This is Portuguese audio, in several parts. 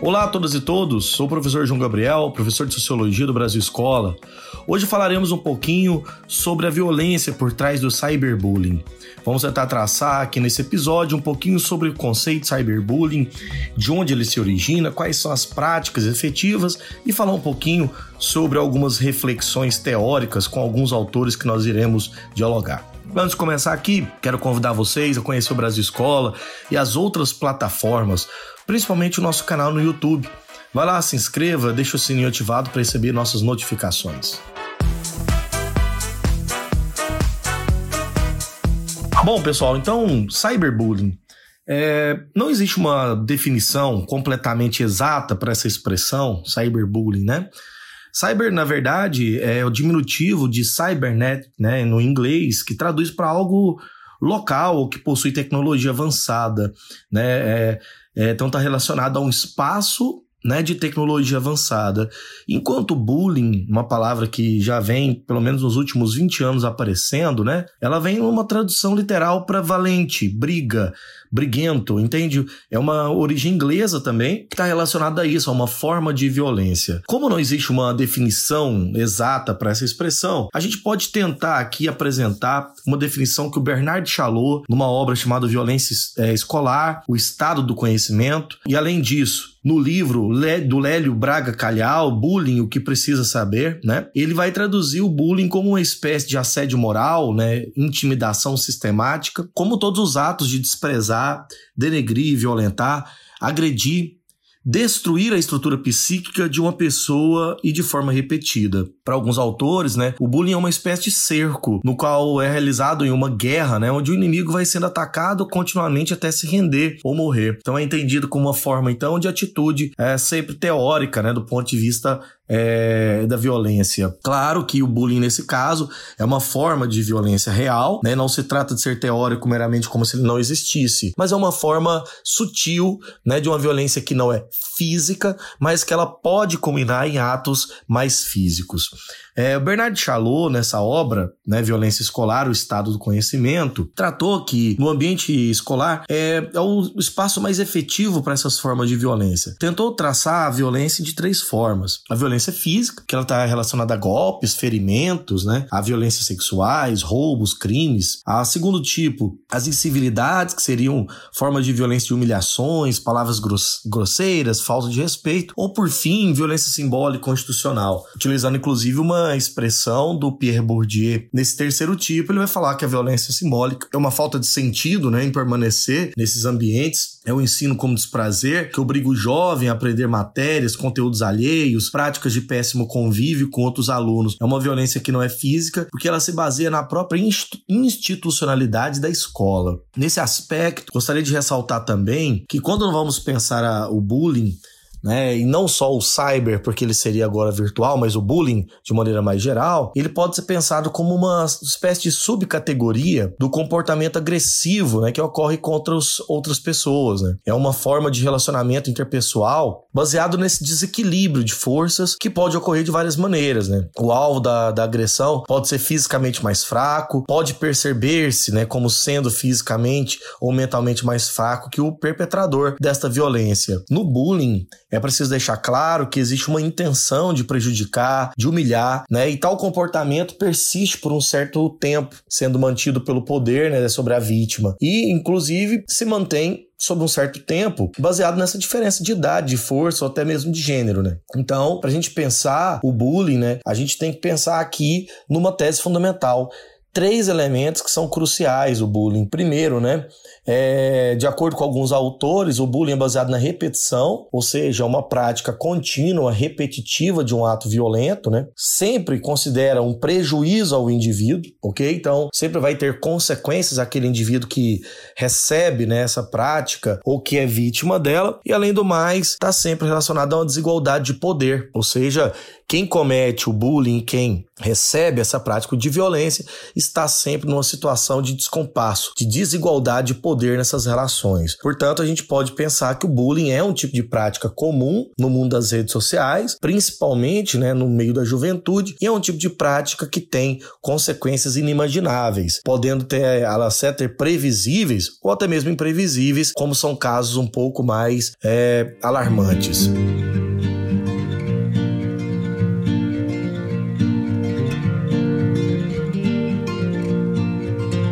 Olá a todas e todos, sou o professor João Gabriel, professor de Sociologia do Brasil Escola. Hoje falaremos um pouquinho sobre a violência por trás do cyberbullying. Vamos tentar traçar aqui nesse episódio um pouquinho sobre o conceito de cyberbullying, de onde ele se origina, quais são as práticas efetivas e falar um pouquinho sobre algumas reflexões teóricas com alguns autores que nós iremos dialogar. Antes de começar aqui, quero convidar vocês a conhecer o Brasil Escola e as outras plataformas, principalmente o nosso canal no YouTube. Vai lá, se inscreva, deixa o sininho ativado para receber nossas notificações. Bom, pessoal, então, cyberbullying. É, não existe uma definição completamente exata para essa expressão, cyberbullying, né? Cyber, na verdade, é o diminutivo de cybernet, né, no inglês, que traduz para algo local que possui tecnologia avançada, né? É, é, então está relacionado a um espaço né, de tecnologia avançada. Enquanto bullying, uma palavra que já vem, pelo menos nos últimos 20 anos, aparecendo, né, ela vem numa tradução literal para valente, briga, briguento, entende? É uma origem inglesa também, que está relacionada a isso, a uma forma de violência. Como não existe uma definição exata para essa expressão, a gente pode tentar aqui apresentar uma definição que o Bernard Chalot, numa obra chamada Violência é, Escolar, o Estado do Conhecimento, e além disso, no livro do Lélio Braga Calhau, Bullying, o que precisa saber, né? Ele vai traduzir o bullying como uma espécie de assédio moral, né? Intimidação sistemática, como todos os atos de desprezar denegrir, violentar, agredir, destruir a estrutura psíquica de uma pessoa e de forma repetida. Para alguns autores, né, o bullying é uma espécie de cerco, no qual é realizado em uma guerra, né, onde o inimigo vai sendo atacado continuamente até se render ou morrer. Então é entendido como uma forma então de atitude é, sempre teórica, né, do ponto de vista é, da violência. Claro que o bullying, nesse caso, é uma forma de violência real, né? não se trata de ser teórico meramente como se ele não existisse, mas é uma forma sutil né, de uma violência que não é física, mas que ela pode culminar em atos mais físicos. É, o Bernard Chalot, nessa obra, né, Violência Escolar, o Estado do Conhecimento, tratou que no ambiente escolar é, é o espaço mais efetivo para essas formas de violência. Tentou traçar a violência de três formas. A violência física, que ela está relacionada a golpes, ferimentos, né, a violências sexuais, roubos, crimes. A segundo tipo, as incivilidades, que seriam formas de violência de humilhações, palavras grosseiras, falta de respeito. Ou, por fim, violência simbólica constitucional, utilizando inclusive uma expressão do Pierre Bourdieu. Nesse terceiro tipo, ele vai falar que a violência simbólica é uma falta de sentido né, em permanecer nesses ambientes, é o ensino como desprazer, que obriga o jovem a aprender matérias, conteúdos alheios, práticas de péssimo convívio com outros alunos. É uma violência que não é física, porque ela se baseia na própria institucionalidade da escola. Nesse aspecto, gostaria de ressaltar também que quando vamos pensar a, o bullying, né? E não só o cyber, porque ele seria agora virtual, mas o bullying de maneira mais geral, ele pode ser pensado como uma espécie de subcategoria do comportamento agressivo, né, que ocorre contra os, outras pessoas, né? É uma forma de relacionamento interpessoal baseado nesse desequilíbrio de forças que pode ocorrer de várias maneiras, né? O alvo da, da agressão pode ser fisicamente mais fraco, pode perceber-se, né, como sendo fisicamente ou mentalmente mais fraco que o perpetrador desta violência. No bullying, é preciso deixar claro que existe uma intenção de prejudicar, de humilhar, né? E tal comportamento persiste por um certo tempo, sendo mantido pelo poder, né, sobre a vítima. E, inclusive, se mantém sobre um certo tempo, baseado nessa diferença de idade, de força ou até mesmo de gênero, né? Então, para a gente pensar o bullying, né, a gente tem que pensar aqui numa tese fundamental três elementos que são cruciais o bullying. Primeiro, né, é, de acordo com alguns autores, o bullying é baseado na repetição, ou seja, uma prática contínua, repetitiva de um ato violento, né? Sempre considera um prejuízo ao indivíduo, ok? Então, sempre vai ter consequências aquele indivíduo que recebe né, essa prática ou que é vítima dela, e além do mais, está sempre relacionado a uma desigualdade de poder, ou seja, quem comete o bullying, quem recebe essa prática de violência, está sempre numa situação de descompasso, de desigualdade de poder nessas relações. Portanto, a gente pode pensar que o bullying é um tipo de prática comum no mundo das redes sociais, principalmente né, no meio da juventude, e é um tipo de prática que tem consequências inimagináveis, podendo ter, elas ter previsíveis ou até mesmo imprevisíveis, como são casos um pouco mais é, alarmantes.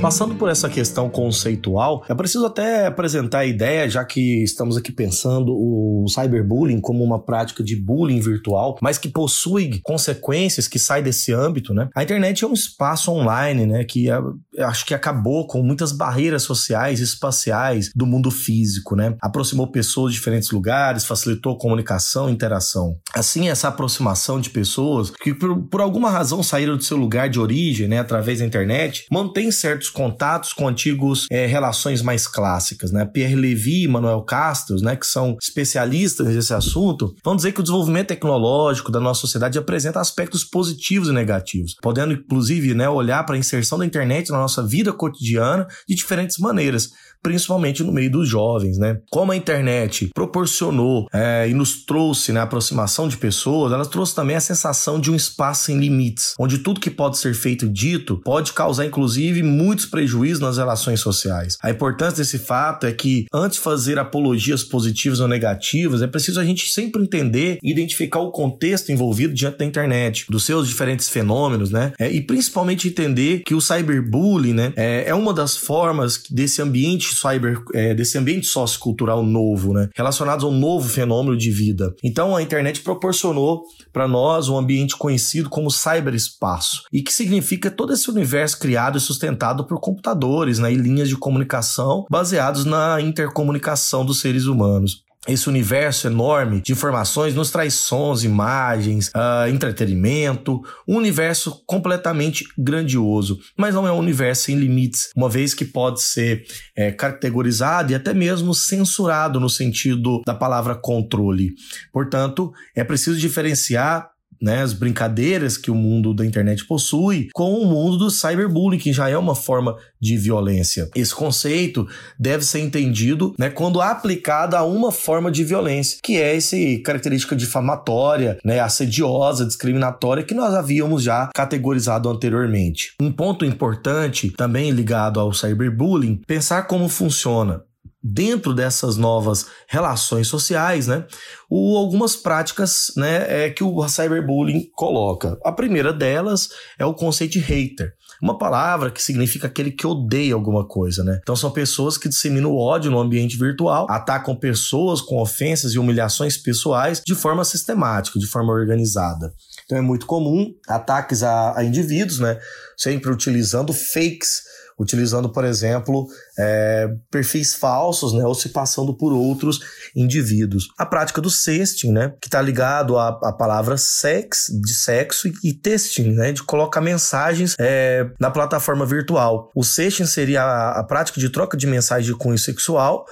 Passando por essa questão conceitual, é preciso até apresentar a ideia, já que estamos aqui pensando o cyberbullying como uma prática de bullying virtual, mas que possui consequências que saem desse âmbito, né? A internet é um espaço online, né, que é, acho que acabou com muitas barreiras sociais e espaciais do mundo físico, né? Aproximou pessoas de diferentes lugares, facilitou comunicação e interação. Assim, essa aproximação de pessoas que por, por alguma razão saíram do seu lugar de origem, né, através da internet, mantém certos contatos com antigos é, relações mais clássicas, né? Pierre Levy e Manuel Castells, né, que são especialistas nesse assunto, vão dizer que o desenvolvimento tecnológico da nossa sociedade apresenta aspectos positivos e negativos, podendo inclusive, né, olhar para a inserção da internet na nossa vida cotidiana de diferentes maneiras principalmente no meio dos jovens, né? Como a internet proporcionou é, e nos trouxe né, aproximação de pessoas, ela trouxe também a sensação de um espaço sem limites, onde tudo que pode ser feito e dito pode causar, inclusive, muitos prejuízos nas relações sociais. A importância desse fato é que, antes de fazer apologias positivas ou negativas, é preciso a gente sempre entender e identificar o contexto envolvido diante da internet, dos seus diferentes fenômenos, né? É, e principalmente entender que o cyberbullying, né, é, é uma das formas desse ambiente cyber, é, desse ambiente sociocultural novo, né? Relacionados a um novo fenômeno de vida. Então a internet proporcionou para nós um ambiente conhecido como cyberespaço, e que significa todo esse universo criado e sustentado por computadores né, e linhas de comunicação baseados na intercomunicação dos seres humanos esse universo enorme de informações nos traz sons, imagens, uh, entretenimento, um universo completamente grandioso, mas não é um universo sem limites, uma vez que pode ser é, categorizado e até mesmo censurado no sentido da palavra controle. Portanto, é preciso diferenciar né, as brincadeiras que o mundo da internet possui com o mundo do cyberbullying, que já é uma forma de violência. Esse conceito deve ser entendido né, quando aplicado a uma forma de violência, que é essa característica difamatória, né, assediosa, discriminatória, que nós havíamos já categorizado anteriormente. Um ponto importante, também ligado ao cyberbullying, pensar como funciona dentro dessas novas relações sociais, né, o, algumas práticas né, é, que o cyberbullying coloca. A primeira delas é o conceito de hater. Uma palavra que significa aquele que odeia alguma coisa, né? Então são pessoas que disseminam ódio no ambiente virtual, atacam pessoas com ofensas e humilhações pessoais de forma sistemática, de forma organizada. Então é muito comum ataques a, a indivíduos, né? Sempre utilizando fakes utilizando, por exemplo, é, perfis falsos, né, ou se passando por outros indivíduos. A prática do sexting, né, que está ligado à, à, palavra sex, de sexo, e, testing, né, de colocar mensagens é, na plataforma virtual. O sexting seria a, a prática de troca de mensagens de cunho sexual,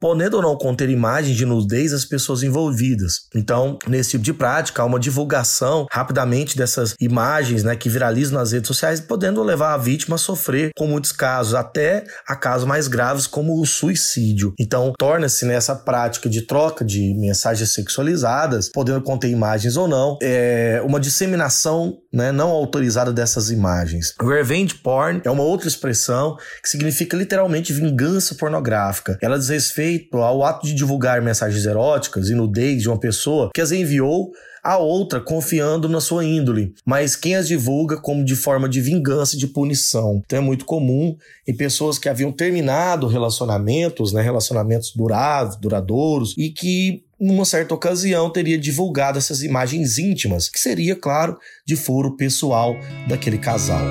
podendo ou não conter imagens de nudez das pessoas envolvidas. Então, nesse tipo de prática, há uma divulgação rapidamente dessas imagens né, que viralizam nas redes sociais, podendo levar a vítima a sofrer, com muitos casos, até a casos mais graves, como o suicídio. Então, torna-se nessa prática de troca de mensagens sexualizadas, podendo conter imagens ou não, é uma disseminação né, não autorizada dessas imagens. Revenge porn é uma outra expressão que significa literalmente vingança pornográfica. Ela diz respeito ao ato de divulgar mensagens eróticas e nudez de uma pessoa que as enviou a outra confiando na sua índole, mas quem as divulga como de forma de vingança e de punição. Então é muito comum em pessoas que haviam terminado relacionamentos, né, relacionamentos duráveis, duradouros, e que numa certa ocasião teria divulgado essas imagens íntimas, que seria, claro, de foro pessoal daquele casal.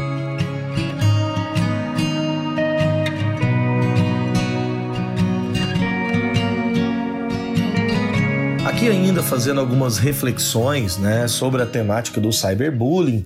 Aqui ainda fazendo algumas reflexões né, sobre a temática do cyberbullying,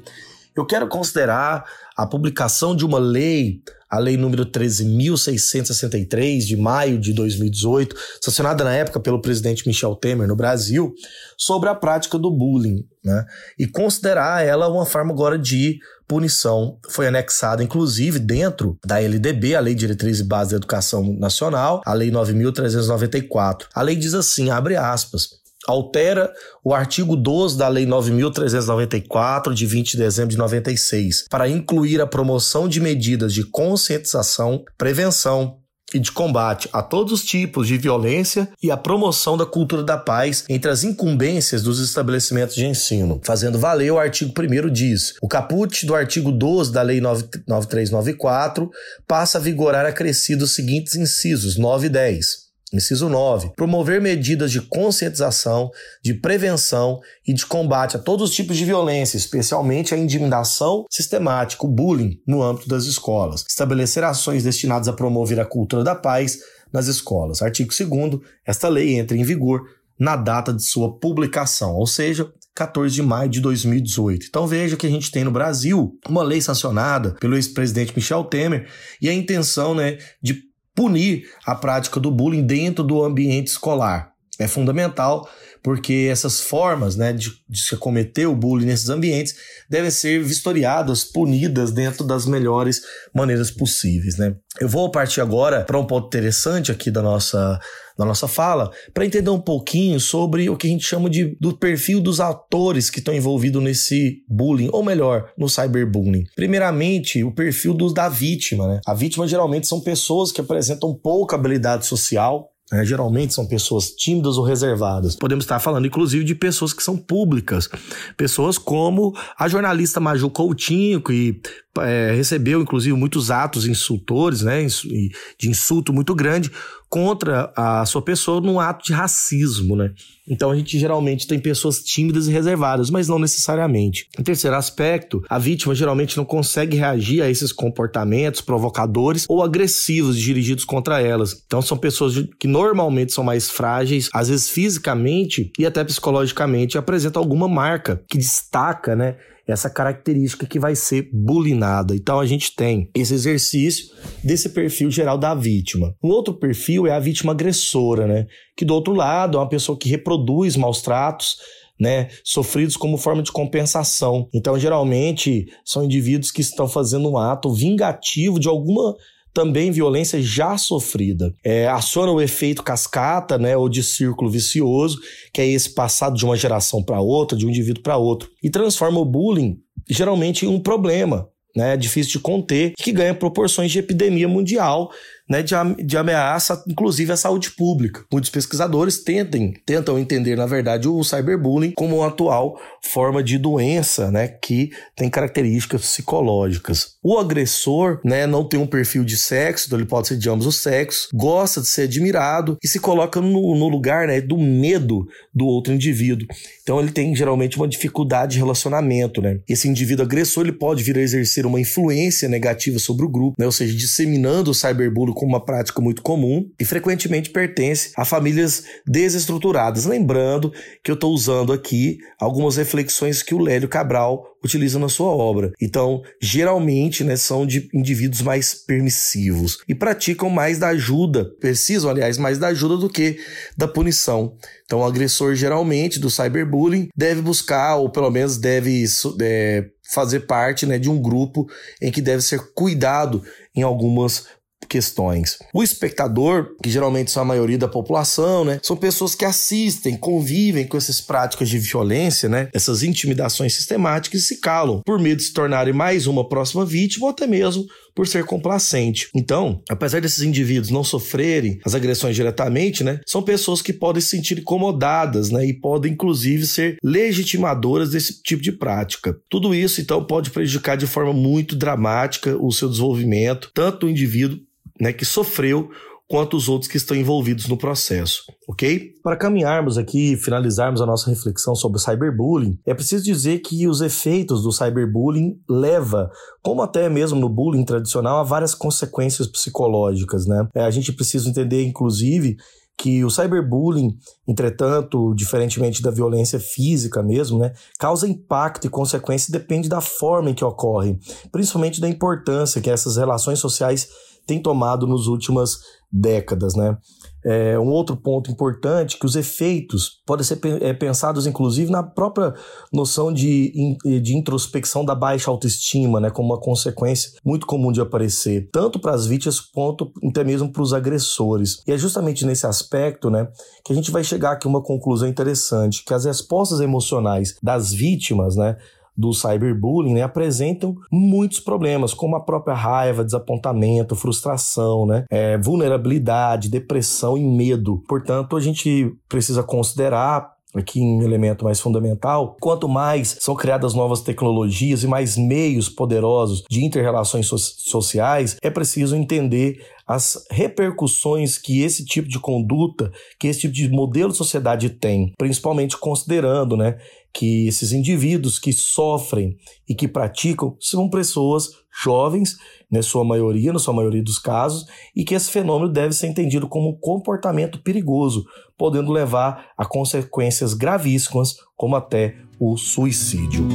eu quero considerar a publicação de uma lei, a lei número 13.663, de maio de 2018, sancionada na época pelo presidente Michel Temer no Brasil, sobre a prática do bullying, né? E considerar ela uma forma agora de punição. Foi anexada, inclusive, dentro da LDB, a Lei Diretriz e Base da Educação Nacional, a Lei 9.394. A lei diz assim, abre aspas, altera o artigo 12 da Lei 9.394, de 20 de dezembro de 96, para incluir a promoção de medidas de conscientização, prevenção, e de combate a todos os tipos de violência e a promoção da cultura da paz entre as incumbências dos estabelecimentos de ensino. Fazendo valer o artigo 1 diz: o caput do artigo 12 da Lei 9394 passa a vigorar acrescidos os seguintes incisos 9 e 10. Inciso 9. Promover medidas de conscientização, de prevenção e de combate a todos os tipos de violência, especialmente a intimidação sistemática, o bullying, no âmbito das escolas. Estabelecer ações destinadas a promover a cultura da paz nas escolas. Artigo 2. Esta lei entra em vigor na data de sua publicação, ou seja, 14 de maio de 2018. Então veja que a gente tem no Brasil uma lei sancionada pelo ex-presidente Michel Temer e a intenção né, de punir a prática do bullying dentro do ambiente escolar. É fundamental porque essas formas né, de, de se cometer o bullying nesses ambientes devem ser vistoriadas, punidas dentro das melhores maneiras possíveis. Né? Eu vou partir agora para um ponto interessante aqui da nossa, da nossa fala, para entender um pouquinho sobre o que a gente chama de, do perfil dos atores que estão envolvidos nesse bullying, ou melhor, no cyberbullying. Primeiramente, o perfil do, da vítima. Né? A vítima geralmente são pessoas que apresentam pouca habilidade social, é, geralmente são pessoas tímidas ou reservadas. Podemos estar falando, inclusive, de pessoas que são públicas. Pessoas como a jornalista Maju Coutinho, que é, recebeu, inclusive, muitos atos insultores, né, de insulto muito grande contra a sua pessoa num ato de racismo, né? Então a gente geralmente tem pessoas tímidas e reservadas, mas não necessariamente. Em terceiro aspecto, a vítima geralmente não consegue reagir a esses comportamentos provocadores ou agressivos dirigidos contra elas. Então são pessoas que normalmente são mais frágeis, às vezes fisicamente e até psicologicamente, apresentam alguma marca que destaca, né? Essa característica que vai ser bulinada. Então a gente tem esse exercício desse perfil geral da vítima. Um outro perfil é a vítima agressora, né? Que do outro lado é uma pessoa que reproduz maus tratos, né, sofridos como forma de compensação. Então, geralmente, são indivíduos que estão fazendo um ato vingativo de alguma também violência já sofrida. É, aciona o efeito cascata, né, ou de círculo vicioso, que é esse passado de uma geração para outra, de um indivíduo para outro, e transforma o bullying geralmente em um problema, né, difícil de conter, que ganha proporções de epidemia mundial né, de, de ameaça, inclusive, à saúde pública. Muitos pesquisadores tentem, tentam entender, na verdade, o cyberbullying como uma atual forma de doença né, que tem características psicológicas. O agressor né, não tem um perfil de sexo, então ele pode ser de ambos os sexos, gosta de ser admirado e se coloca no, no lugar né, do medo do outro indivíduo. Então ele tem geralmente uma dificuldade de relacionamento. Né? Esse indivíduo agressor ele pode vir a exercer uma influência negativa sobre o grupo, né? ou seja, disseminando o cyberbullying como uma prática muito comum e frequentemente pertence a famílias desestruturadas. Lembrando que eu estou usando aqui algumas reflexões que o Lélio Cabral utiliza na sua obra. Então, geralmente, né, são de indivíduos mais permissivos e praticam mais da ajuda, precisam, aliás, mais da ajuda do que da punição. Então, o agressor, geralmente, do cyberbullying, deve buscar, ou pelo menos deve é, fazer parte né, de um grupo em que deve ser cuidado em algumas questões. O espectador, que geralmente são a maioria da população, né, são pessoas que assistem, convivem com essas práticas de violência, né, essas intimidações sistemáticas e se calam por medo de se tornarem mais uma próxima vítima ou até mesmo por ser complacente. Então, apesar desses indivíduos não sofrerem as agressões diretamente, né, são pessoas que podem se sentir incomodadas, né, e podem inclusive ser legitimadoras desse tipo de prática. Tudo isso então pode prejudicar de forma muito dramática o seu desenvolvimento, tanto do indivíduo né, que sofreu quanto os outros que estão envolvidos no processo, ok? Para caminharmos aqui e finalizarmos a nossa reflexão sobre o cyberbullying, é preciso dizer que os efeitos do cyberbullying leva, como até mesmo no bullying tradicional, a várias consequências psicológicas, né? É, a gente precisa entender, inclusive, que o cyberbullying, entretanto, diferentemente da violência física mesmo, né, causa impacto e consequência depende da forma em que ocorre, principalmente da importância que essas relações sociais têm tomado nos últimas décadas, né? É, um outro ponto importante que os efeitos podem ser é, pensados inclusive na própria noção de, de introspecção da baixa autoestima, né, como uma consequência muito comum de aparecer, tanto para as vítimas quanto até mesmo para os agressores. E é justamente nesse aspecto né, que a gente vai chegar aqui a uma conclusão interessante, que as respostas emocionais das vítimas né, do cyberbullying né, apresentam muitos problemas, como a própria raiva, desapontamento, frustração, né, é, vulnerabilidade, depressão e medo. Portanto, a gente precisa considerar aqui um elemento mais fundamental, quanto mais são criadas novas tecnologias e mais meios poderosos de interrelações so sociais, é preciso entender as repercussões que esse tipo de conduta, que esse tipo de modelo de sociedade tem, principalmente considerando, né, que esses indivíduos que sofrem e que praticam são pessoas jovens, na sua maioria, na sua maioria dos casos, e que esse fenômeno deve ser entendido como um comportamento perigoso, podendo levar a consequências gravíssimas, como até o suicídio.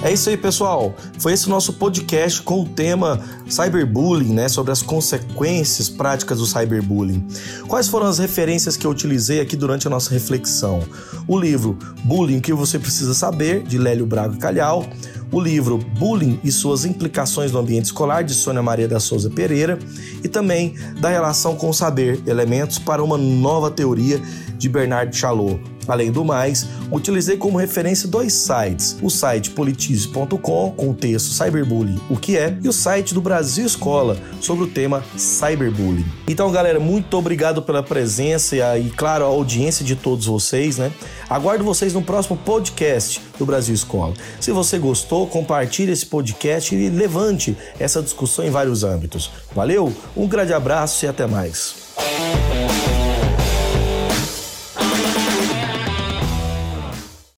É isso aí, pessoal. Foi esse nosso podcast com o tema cyberbullying, né, sobre as consequências práticas do cyberbullying. Quais foram as referências que eu utilizei aqui durante a nossa reflexão? O livro Bullying, o que você precisa saber, de Lélio Braga Calhau, o livro Bullying e suas implicações no ambiente escolar, de Sônia Maria da Souza Pereira, e também da relação com o saber, elementos para uma nova teoria de Bernard Chalot. Além do mais, utilizei como referência dois sites: o site politize.com, com o texto Cyberbullying, o que é, e o site do Brasil Escola, sobre o tema Cyberbullying. Então, galera, muito obrigado pela presença e, claro, a audiência de todos vocês, né? Aguardo vocês no próximo podcast do Brasil Escola. Se você gostou, compartilhe esse podcast e levante essa discussão em vários âmbitos. Valeu, um grande abraço e até mais.